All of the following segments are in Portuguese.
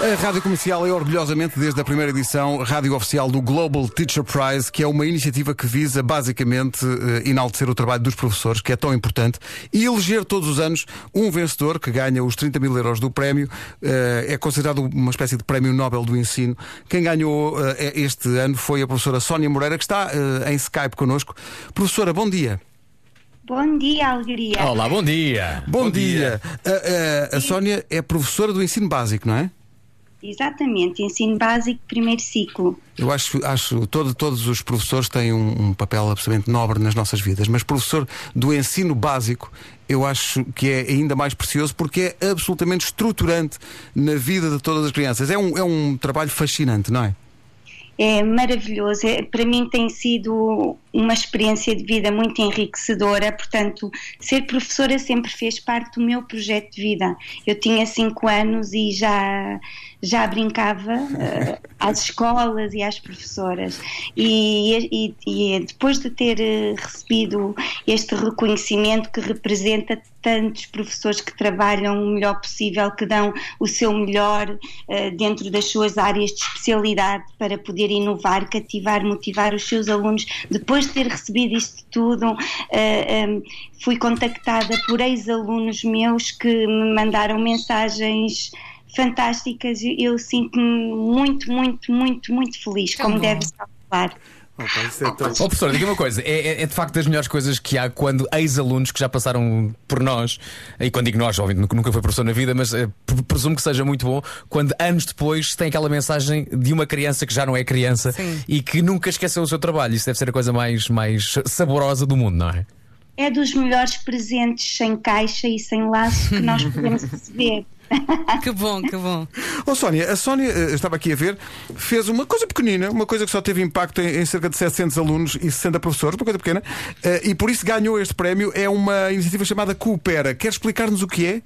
A Rádio Comercial é orgulhosamente, desde a primeira edição, rádio oficial do Global Teacher Prize, que é uma iniciativa que visa basicamente eh, enaltecer o trabalho dos professores, que é tão importante, e eleger todos os anos um vencedor que ganha os 30 mil euros do prémio. Eh, é considerado uma espécie de prémio Nobel do ensino. Quem ganhou eh, este ano foi a professora Sónia Moreira, que está em Skype connosco. Professora, bom dia. Bom dia, Alegria. Olá, bom dia. Bom, bom dia. dia. A, a, a Sónia é professora do ensino básico, não é? Exatamente, ensino básico, primeiro ciclo. Eu acho, acho todo, todos os professores têm um, um, papel absolutamente nobre nas nossas vidas, mas professor do ensino básico, eu acho que é ainda mais precioso porque é absolutamente estruturante na vida de todas as crianças. É um, é um trabalho fascinante, não é? é maravilhoso. É, para mim tem sido uma experiência de vida muito enriquecedora, portanto, ser professora sempre fez parte do meu projeto de vida. Eu tinha cinco anos e já já brincava uh, às escolas e às professoras. E, e, e depois de ter uh, recebido este reconhecimento que representa tantos professores que trabalham o melhor possível, que dão o seu melhor uh, dentro das suas áreas de especialidade para poder inovar, cativar, motivar os seus alunos. Depois de ter recebido isto tudo, um, fui contactada por ex-alunos meus que me mandaram mensagens fantásticas. Eu sinto-me muito, muito, muito, muito feliz, como deve calcular. Tão... oh, professor, diga uma coisa: é, é, é, de facto das melhores coisas que há quando ex-alunos que já passaram por nós, e quando digo nós, obviamente nunca foi professor na vida, mas é, presumo que seja muito bom, quando anos depois tem aquela mensagem de uma criança que já não é criança Sim. e que nunca esqueceu o seu trabalho. Isso deve ser a coisa mais, mais saborosa do mundo, não é? É dos melhores presentes sem caixa e sem laço que nós podemos receber. que bom, que bom. Oh, Sónia, a Sónia, eh, estava aqui a ver, fez uma coisa pequenina, uma coisa que só teve impacto em, em cerca de 700 alunos e 60 professores, uma coisa pequena, uh, e por isso ganhou este prémio. É uma iniciativa chamada Coopera. Quer explicar-nos o que é?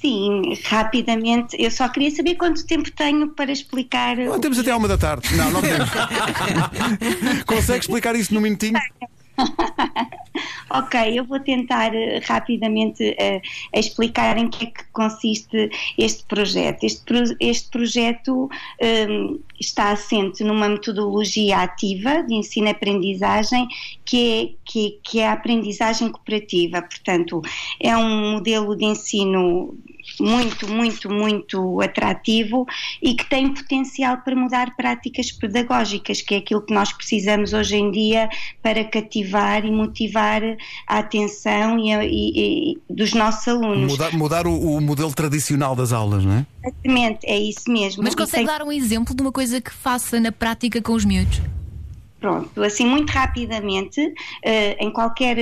Sim, rapidamente. Eu só queria saber quanto tempo tenho para explicar. Não, temos até uma da tarde. Não, não temos. Consegue explicar isso num minutinho? ok, eu vou tentar eh, rapidamente uh, explicar em que é que consiste este projeto. Este, pro, este projeto um, ehm, está assente numa metodologia ativa de ensino-aprendizagem que é, que, que é a aprendizagem cooperativa. Portanto, é um modelo de ensino muito, muito, muito atrativo e que tem potencial para mudar práticas pedagógicas, que é aquilo que nós precisamos hoje em dia para cativar e motivar a atenção e, e, e dos nossos alunos. Mudar, mudar o, o, modelo tradicional das aulas, não é? Exatamente, é isso mesmo. Mas consegue tem... dar um exemplo de uma coisa que faça na prática com os miúdos? Pronto, assim muito rapidamente, uh, em qualquer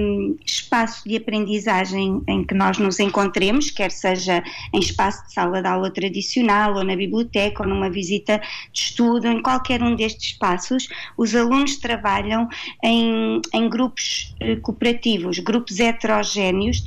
um, espaço de aprendizagem em que nós nos encontremos, quer seja em espaço de sala de aula tradicional, ou na biblioteca, ou numa visita de estudo, em qualquer um destes espaços, os alunos trabalham em, em grupos uh, cooperativos, grupos heterogéneos,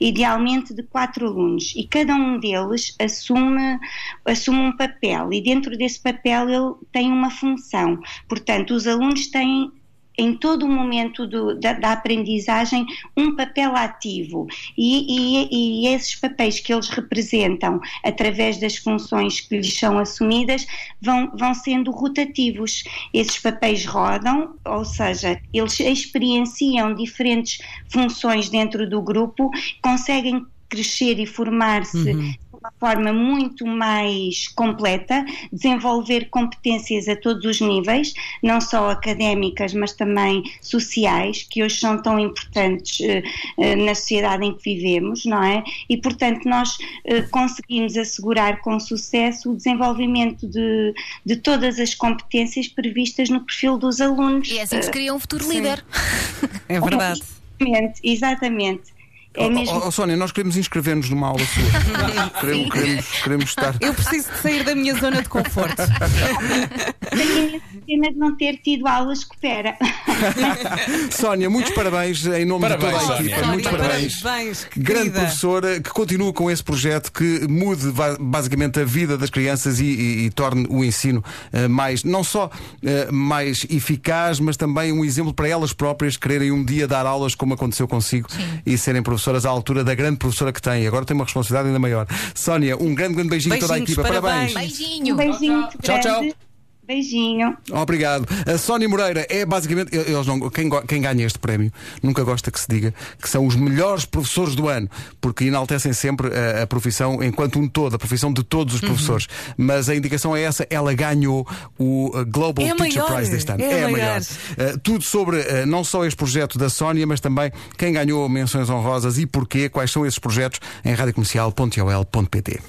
idealmente de quatro alunos, e cada um deles assume, assume um papel, e dentro desse papel ele tem uma função. Portanto, Portanto, os alunos têm em todo o momento do, da, da, aprendizagem um papel ativo e, e, e, esses papéis que eles representam através das funções que lhes são assumidas vão, vão sendo rotativos. Esses papéis rodam, ou seja, eles experienciam diferentes funções dentro do grupo, conseguem crescer e formar-se uhum forma muito mais completa, desenvolver competências a todos os níveis, não só académicas, mas também sociais, que hoje são tão importantes uh, na sociedade em que vivemos, não é? E, portanto, nós uh, conseguimos assegurar com sucesso o desenvolvimento de, de todas as competências previstas no perfil dos alunos. E é assim que se cria um futuro líder. É verdade. Exatamente, exatamente. É mesmo... oh, oh, Sónia, nós queremos inscrever-nos numa aula sua. queremos, queremos, queremos, estar. Eu preciso de sair da minha zona de conforto. Tenho pena de não ter tido aulas que pera. Sónia, muitos parabéns em nome parabéns, de toda a equipa. Sónia. Muitos parabéns. parabéns Grande professora que continua com esse projeto que mude basicamente a vida das crianças e, e, e torne o ensino uh, mais, não só uh, mais eficaz, mas também um exemplo para elas próprias quererem um dia dar aulas como aconteceu consigo Sim. e serem professores professoras à altura da grande professora que tem. Agora tem uma responsabilidade ainda maior. Sónia, um grande, grande beijinho a toda a equipa. parabéns. Beijinho. Um beijinho Tchau, tchau. Beijinho. Obrigado. A Sónia Moreira é basicamente. Eles não, quem, quem ganha este prémio nunca gosta que se diga que são os melhores professores do ano, porque enaltecem sempre a, a profissão enquanto um todo, a profissão de todos os Uhum. professores. Mas a indicação é essa: ela ganhou o uh, Global É Teacher maior, Prize deste ano. é a a maior. Uh, tudo sobre uh, não só este projeto da Sónia, mas também quem ganhou menções honrosas e porquê, quais são esses projetos em radiocomercial.ol.pt.